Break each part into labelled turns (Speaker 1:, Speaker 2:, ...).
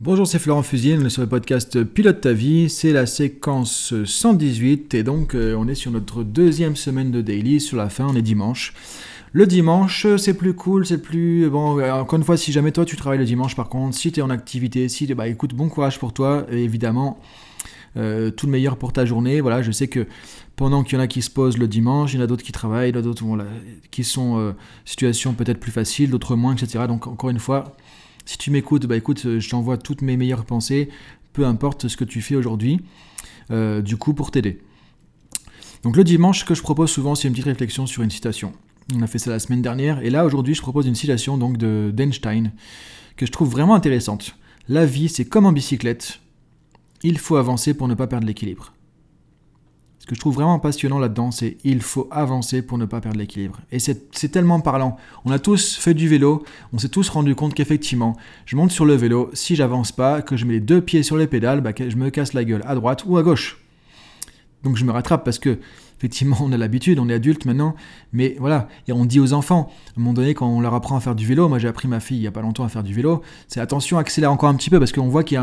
Speaker 1: Bonjour, c'est Florent est sur le podcast Pilote ta vie, c'est la séquence 118 et donc euh, on est sur notre deuxième semaine de daily, sur la fin on est dimanche. Le dimanche c'est plus cool, c'est plus... Bon, euh, encore une fois, si jamais toi tu travailles le dimanche par contre, si tu es en activité, si... Bah écoute, bon courage pour toi, et évidemment, euh, tout le meilleur pour ta journée. Voilà, je sais que pendant qu'il y en a qui se posent le dimanche, il y en a d'autres qui travaillent, d'autres qui sont en situation peut-être plus facile, d'autres moins, etc. Donc encore une fois... Si tu m'écoutes, bah écoute, euh, je t'envoie toutes mes meilleures pensées, peu importe ce que tu fais aujourd'hui, euh, du coup, pour t'aider. Donc le dimanche, ce que je propose souvent, c'est une petite réflexion sur une citation. On a fait ça la semaine dernière, et là, aujourd'hui, je propose une citation donc de d'Einstein, que je trouve vraiment intéressante. La vie, c'est comme en bicyclette. Il faut avancer pour ne pas perdre l'équilibre que je trouve vraiment passionnant là-dedans, c'est il faut avancer pour ne pas perdre l'équilibre. Et c'est tellement parlant. On a tous fait du vélo, on s'est tous rendu compte qu'effectivement, je monte sur le vélo, si j'avance pas, que je mets les deux pieds sur les pédales, bah, je me casse la gueule à droite ou à gauche. Donc je me rattrape parce que effectivement on a l'habitude, on est adulte maintenant, mais voilà, et on dit aux enfants, à un moment donné quand on leur apprend à faire du vélo, moi j'ai appris ma fille il y a pas longtemps à faire du vélo, c'est attention, accélère encore un petit peu parce qu'on voit qu'il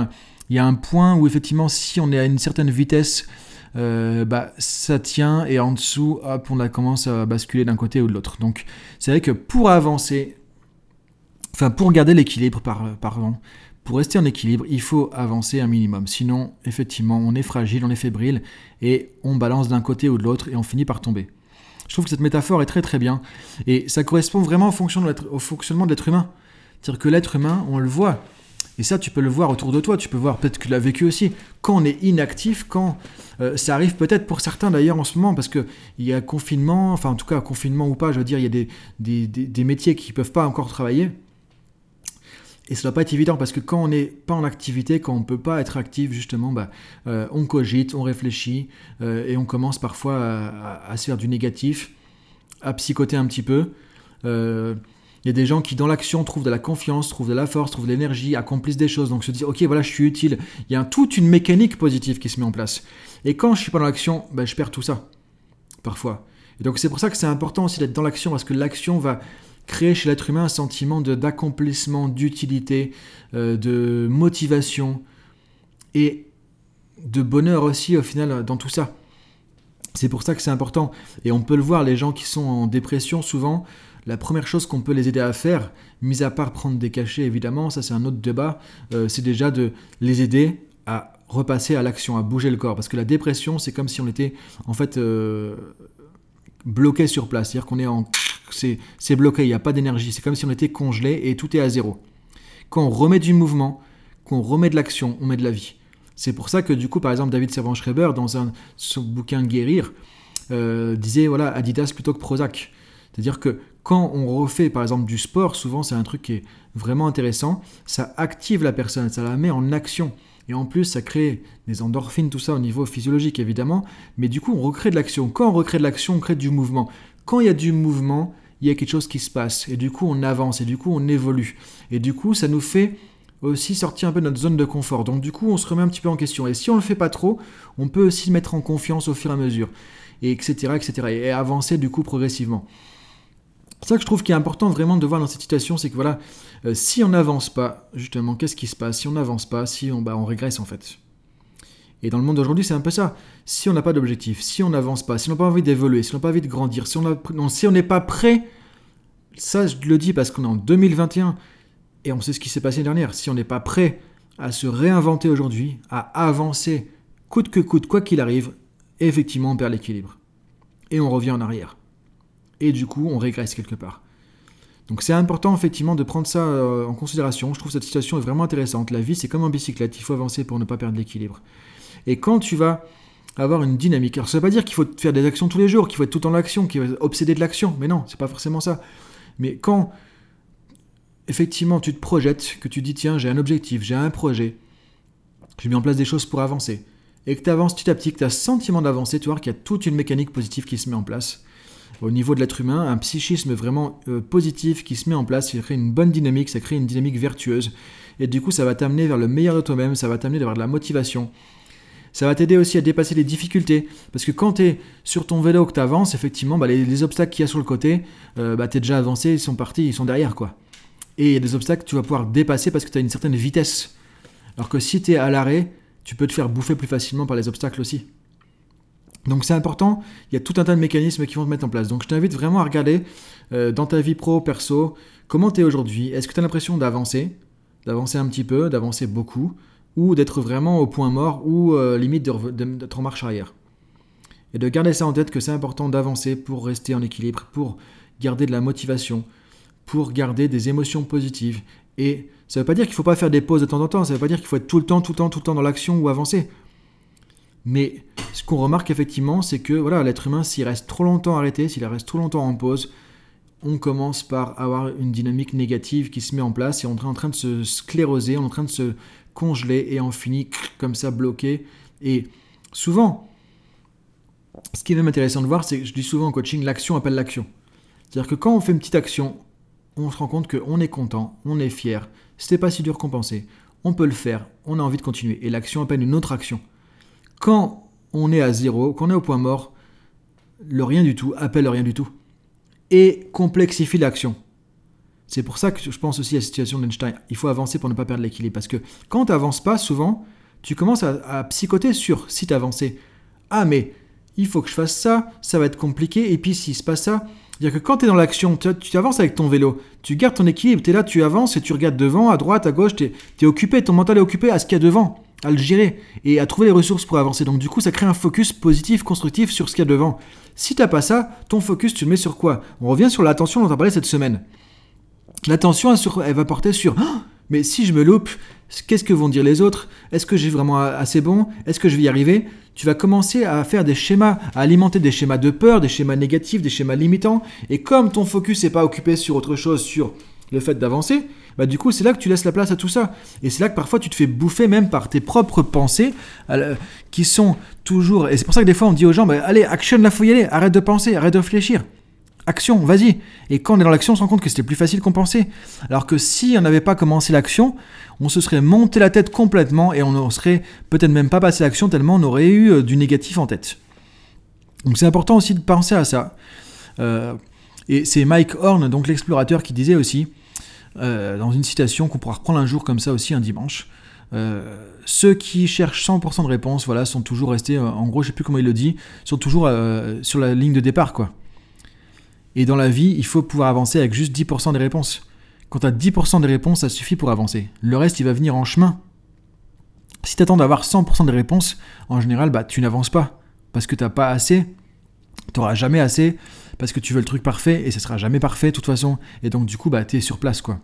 Speaker 1: y, y, a un point où effectivement si on est à une certaine vitesse, euh, bah, ça tient et en dessous, hop, on a commence à basculer d'un côté ou de l'autre. Donc c'est vrai que pour avancer, enfin pour garder l'équilibre, pardon, pour rester en équilibre, il faut avancer un minimum. Sinon, effectivement, on est fragile, on est fébrile et on balance d'un côté ou de l'autre et on finit par tomber. Je trouve que cette métaphore est très très bien et ça correspond vraiment au fonctionnement de l'être humain. C'est-à-dire que l'être humain, on le voit, et ça, tu peux le voir autour de toi, tu peux voir peut-être que tu l'as vécu aussi. Quand on est inactif, quand euh, ça arrive peut-être pour certains d'ailleurs en ce moment, parce qu'il y a confinement, enfin en tout cas confinement ou pas, je veux dire, il y a des, métiers qui ne peuvent pas encore travailler. Et ça ne doit pas être évident parce que quand on n'est pas en activité, quand on ne peut pas être actif, justement, bah, euh, on cogite, on réfléchit euh, et on commence parfois à, se faire du négatif, à psychoter un petit peu. Il y a des gens qui, dans l'action, trouvent de la confiance, trouvent de la force, trouvent de l'énergie, accomplissent des choses. Donc se disent, ok, voilà, je suis utile. Il y a toute une mécanique positive qui se met en place. Et quand je suis pas dans l'action, ben, je perds tout ça. Parfois. Et donc c'est pour ça que c'est important aussi d'être dans l'action, parce que l'action va créer chez l'être humain un sentiment d'accomplissement, d'utilité, euh, de motivation et de bonheur aussi au final dans tout ça. C'est pour ça que c'est important. Et on peut le voir, les gens qui sont en dépression, souvent, la première chose qu'on peut les aider à faire, mis à part prendre des cachets évidemment, ça c'est un autre débat, euh, c'est déjà de les aider à repasser à l'action, à bouger le corps. Parce que la dépression, c'est comme si on était en fait euh, bloqué sur place. C'est-à-dire qu'on est en. C'est bloqué, il n'y a pas d'énergie. C'est comme si on était congelé et tout est à zéro. Quand on remet du mouvement, qu'on remet de l'action, on met de la vie. C'est pour ça que du coup, par exemple, David Servan-Schreiber, dans un, son bouquin Guérir, euh, disait voilà Adidas plutôt que Prozac. C'est-à-dire que quand on refait par exemple du sport, souvent c'est un truc qui est vraiment intéressant, ça active la personne, ça la met en action. Et en plus, ça crée des endorphines, tout ça au niveau physiologique évidemment, mais du coup on recrée de l'action. Quand on recrée de l'action, on crée du mouvement. Quand il y a du mouvement, il y a quelque chose qui se passe, et du coup on avance, et du coup on évolue. Et du coup ça nous fait aussi sortir un peu de notre zone de confort. Donc du coup on se remet un petit peu en question. Et si on ne le fait pas trop, on peut aussi mettre en confiance au fur et à mesure, et etc. etc. et avancer du coup progressivement. Ça que je trouve qui est important vraiment de voir dans cette situation, c'est que voilà, euh, si on n'avance pas, justement, qu'est-ce qui se passe? Si on n'avance pas, si on, bah, on régresse en fait. Et dans le monde d'aujourd'hui, c'est un peu ça. Si on n'a pas d'objectif, si on n'avance pas, si on n'a pas envie d'évoluer, si on n'a pas envie de grandir, si on n'est pas prêt, ça je le dis parce qu'on est en 2021 et on sait ce qui s'est passé l'année dernière. Si on n'est pas prêt à se réinventer aujourd'hui, à avancer coûte que coûte, quoi qu'il arrive, effectivement on perd l'équilibre. Et on revient en arrière et du coup on régresse quelque part. Donc c'est important effectivement de prendre ça euh, en considération. Je trouve cette situation vraiment intéressante. La vie c'est comme en bicyclette, il faut avancer pour ne pas perdre l'équilibre. Et quand tu vas avoir une dynamique, alors ça veut pas dire qu'il faut faire des actions tous les jours, qu'il faut être tout en action, qu'il faut être obsédé de l'action, mais non, c'est pas forcément ça. Mais quand effectivement tu te projettes, que tu dis tiens j'ai un objectif, j'ai un projet, j'ai mis en place des choses pour avancer, et que tu avances petit à petit, que tu as sentiment d'avancer, tu vois qu'il y a toute une mécanique positive qui se met en place au niveau de l'être humain, un psychisme vraiment euh, positif qui se met en place, qui crée une bonne dynamique, ça crée une dynamique vertueuse. Et du coup, ça va t'amener vers le meilleur de toi-même, ça va t'amener d'avoir de la motivation. Ça va t'aider aussi à dépasser les difficultés. Parce que quand tu es sur ton vélo, que tu avances, effectivement, bah, les, obstacles qu'il y a sur le côté, euh, bah, tu es déjà avancé, ils sont partis, ils sont derrière. quoi. Et il y a des obstacles que tu vas pouvoir dépasser parce que tu as une certaine vitesse. Alors que si tu es à l'arrêt, tu peux te faire bouffer plus facilement par les obstacles aussi. Donc c'est important, il y a tout un tas de mécanismes qui vont te mettre en place. Donc je t'invite vraiment à regarder euh, dans ta vie pro, perso, comment tu es aujourd'hui. Est-ce que tu as l'impression d'avancer, d'avancer un petit peu, d'avancer beaucoup, ou d'être vraiment au point mort, ou euh, limite d'être en marche arrière? Et de garder ça en tête que c'est important d'avancer pour rester en équilibre, pour garder de la motivation, pour garder des émotions positives. Et ça ne veut pas dire qu'il ne faut pas faire des pauses de temps en temps, ça ne veut pas dire qu'il faut être tout le temps, tout le temps, tout le temps dans l'action ou avancer. Mais ce qu'on remarque effectivement, c'est que voilà, l'être humain, s'il reste trop longtemps arrêté, s'il reste trop longtemps en pause, on commence par avoir une dynamique négative qui se met en place et on est en train de se scléroser, on est en train de se congeler et on finit comme ça bloqué. Et souvent, ce qui est même intéressant de voir, c'est que je dis souvent en coaching, l'action appelle l'action. C'est-à-dire que quand on fait une petite action, on se rend compte qu'on est content, on est fier, c'était pas si dur qu'on pensait, on peut le faire, on a envie de continuer. Et l'action appelle une autre action. Quand on est à zéro, quand on est au point mort, le rien du tout appelle le rien du tout. Et complexifie l'action. C'est pour ça que je pense aussi à la situation d'Einstein. Il faut avancer pour ne pas perdre l'équilibre. Parce que quand tu n'avances pas, souvent, tu commences à, psychoter sur si tu avancé. Ah, mais il faut que je fasse ça, ça va être compliqué, et puis s'il se passe ça, c'est-à-dire que quand tu es dans l'action, tu, avances avec ton vélo, tu gardes ton équilibre, tu es là, tu avances et tu regardes devant, à droite, à gauche, tu es, occupé, ton mental est occupé à ce qu'il y a devant, à le gérer et à trouver les ressources pour avancer. Donc du coup, ça crée un focus positif, constructif sur ce qu'il y a devant. Si t'as pas ça, ton focus, tu le mets sur quoi? On revient sur l'attention dont on a parlé cette semaine. L'attention, elle, va porter sur mais si je me loupe, qu'est-ce que vont dire les autres? Est-ce que j'ai vraiment assez bon? Est-ce que je vais y arriver? Tu vas commencer à faire des schémas, à alimenter des schémas de peur, des schémas négatifs, des schémas limitants. Et comme ton focus n'est pas occupé sur autre chose, sur le fait d'avancer, bah du coup c'est là que tu laisses la place à tout ça. Et c'est là que parfois tu te fais bouffer même par tes propres pensées qui sont toujours... Et c'est pour ça que des fois on dit aux gens, bah, allez, action la faut y aller, arrête de penser, arrête de réfléchir action, vas-y. Et quand on est dans l'action, on se rend compte que c'était plus facile qu'on pensait. Alors que si on n'avait pas commencé l'action, on se serait monté la tête complètement et on ne serait peut-être même pas passé l'action tellement on aurait eu euh, du négatif en tête. Donc c'est important aussi de penser à ça. Euh, et c'est Mike Horn, donc l'explorateur, qui disait aussi, euh, dans une citation qu'on pourra reprendre un jour comme ça aussi, un dimanche, ceux qui cherchent 100% de réponses, voilà, sont toujours restés, en gros, je sais plus comment il le dit, sont toujours sur la ligne de départ, quoi. Et dans la vie, il faut pouvoir avancer avec juste 10% des réponses. Quand tu as 10% des réponses, ça suffit pour avancer. Le reste, il va venir en chemin. Si tu attends d'avoir 100% des réponses, en général, bah, tu n'avances pas. Parce que tu n'as pas assez. Tu n'auras jamais assez. Parce que tu veux le truc parfait et ce sera jamais parfait de toute façon. Et donc, du coup, bah, tu es sur place. quoi.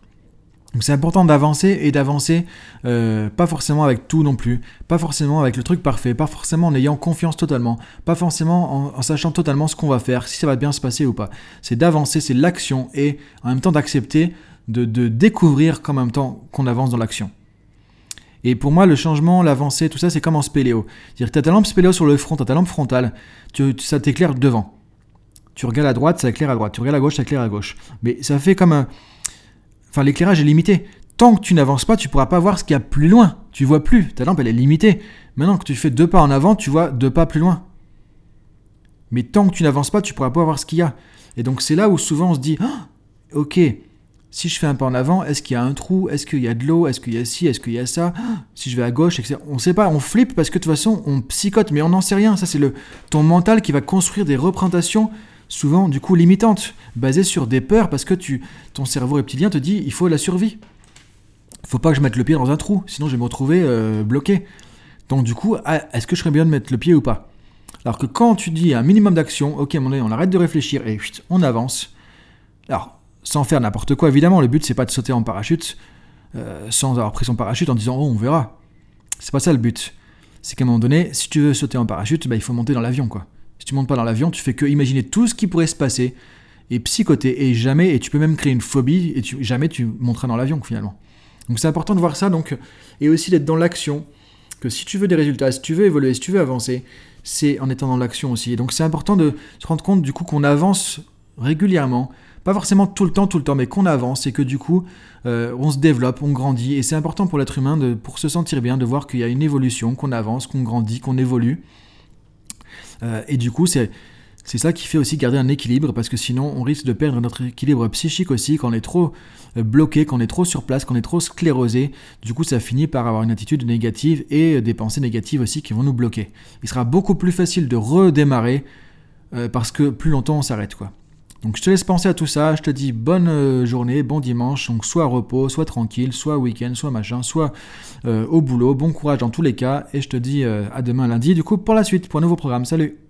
Speaker 1: Donc c'est important d'avancer et d'avancer euh, pas forcément avec tout non plus, pas forcément avec le truc parfait, pas forcément en ayant confiance totalement, pas forcément en, sachant totalement ce qu'on va faire, si ça va bien se passer ou pas. C'est d'avancer, c'est l'action et en même temps d'accepter de, découvrir qu'en même temps qu'on avance dans l'action. Et pour moi, le changement, l'avancée, tout ça, c'est comme en spéléo. C'est-à-dire que tu as ta lampe spéléo sur le front, tu as ta lampe frontale, ça t'éclaire devant. Tu regardes à droite, ça éclaire à droite. Tu regardes à gauche, ça éclaire à gauche. Mais ça fait comme un, Enfin, l'éclairage est limité. Tant que tu n'avances pas, tu pourras pas voir ce qu'il y a plus loin. Tu vois plus. Ta lampe, elle est limitée. Maintenant que tu fais deux pas en avant, tu vois deux pas plus loin. Mais tant que tu n'avances pas, tu pourras pas voir ce qu'il y a. Et donc c'est là où souvent on se dit, ah, ok, si je fais un pas en avant, est-ce qu'il y a un trou? Est-ce qu'il y a de l'eau? Est-ce qu'il y a ci? Est-ce qu'il y a ça? Ah, Si je vais à gauche, etc. On ne sait pas, on flippe parce que de toute façon, on psychote, mais on n'en sait rien. Ça, c'est le ton mental qui va construire des représentations souvent du coup limitantes, basées sur des peurs parce que tu, ton cerveau reptilien te dit il faut la survie. Faut pas que je mette le pied dans un trou, sinon je vais me retrouver euh, bloqué. Donc du coup, ah, est-ce que je serais bien de mettre le pied ou pas? Alors que quand tu dis un minimum d'action, ok, on arrête de réfléchir et on avance. Alors, sans faire n'importe quoi, évidemment, le but c'est pas de sauter en parachute euh, sans avoir pris son parachute en disant oh on verra. C'est pas ça le but. C'est qu'à un moment donné, si tu veux sauter en parachute, bah, il faut monter dans l'avion quoi. Si tu montes pas dans l'avion, tu fais que imaginer tout ce qui pourrait se passer et psychoter et jamais et tu peux même créer une phobie et tu, jamais tu monteras dans l'avion finalement. Donc c'est important de voir ça donc et aussi d'être dans l'action que si tu veux des résultats, si tu veux évoluer, si tu veux avancer, c'est en étant dans l'action aussi. Et donc c'est important de se rendre compte du coup qu'on avance régulièrement, pas forcément tout le temps, tout le temps, mais qu'on avance et que du coup euh, on se développe, on grandit. Et c'est important pour l'être humain de, pour se sentir bien, de voir qu'il y a une évolution, qu'on avance, qu'on grandit, qu'on évolue. Euh, et du coup, c'est C'est ça qui fait aussi garder un équilibre, parce que sinon on risque de perdre notre équilibre psychique aussi quand on est trop euh, bloqué, quand on est trop sur place, quand on est trop sclérosé. Du coup, ça finit par avoir une attitude négative et des pensées négatives aussi qui vont nous bloquer. Il sera beaucoup plus facile de redémarrer euh, parce que plus longtemps on s'arrête quoi. Donc je te laisse penser à tout ça, je te dis bonne euh, journée, bon dimanche, donc soit repos, soit tranquille, soit week-end, soit machin, soit au boulot, bon courage dans tous les cas, et je te dis à demain lundi du coup pour la suite, pour un nouveau programme, salut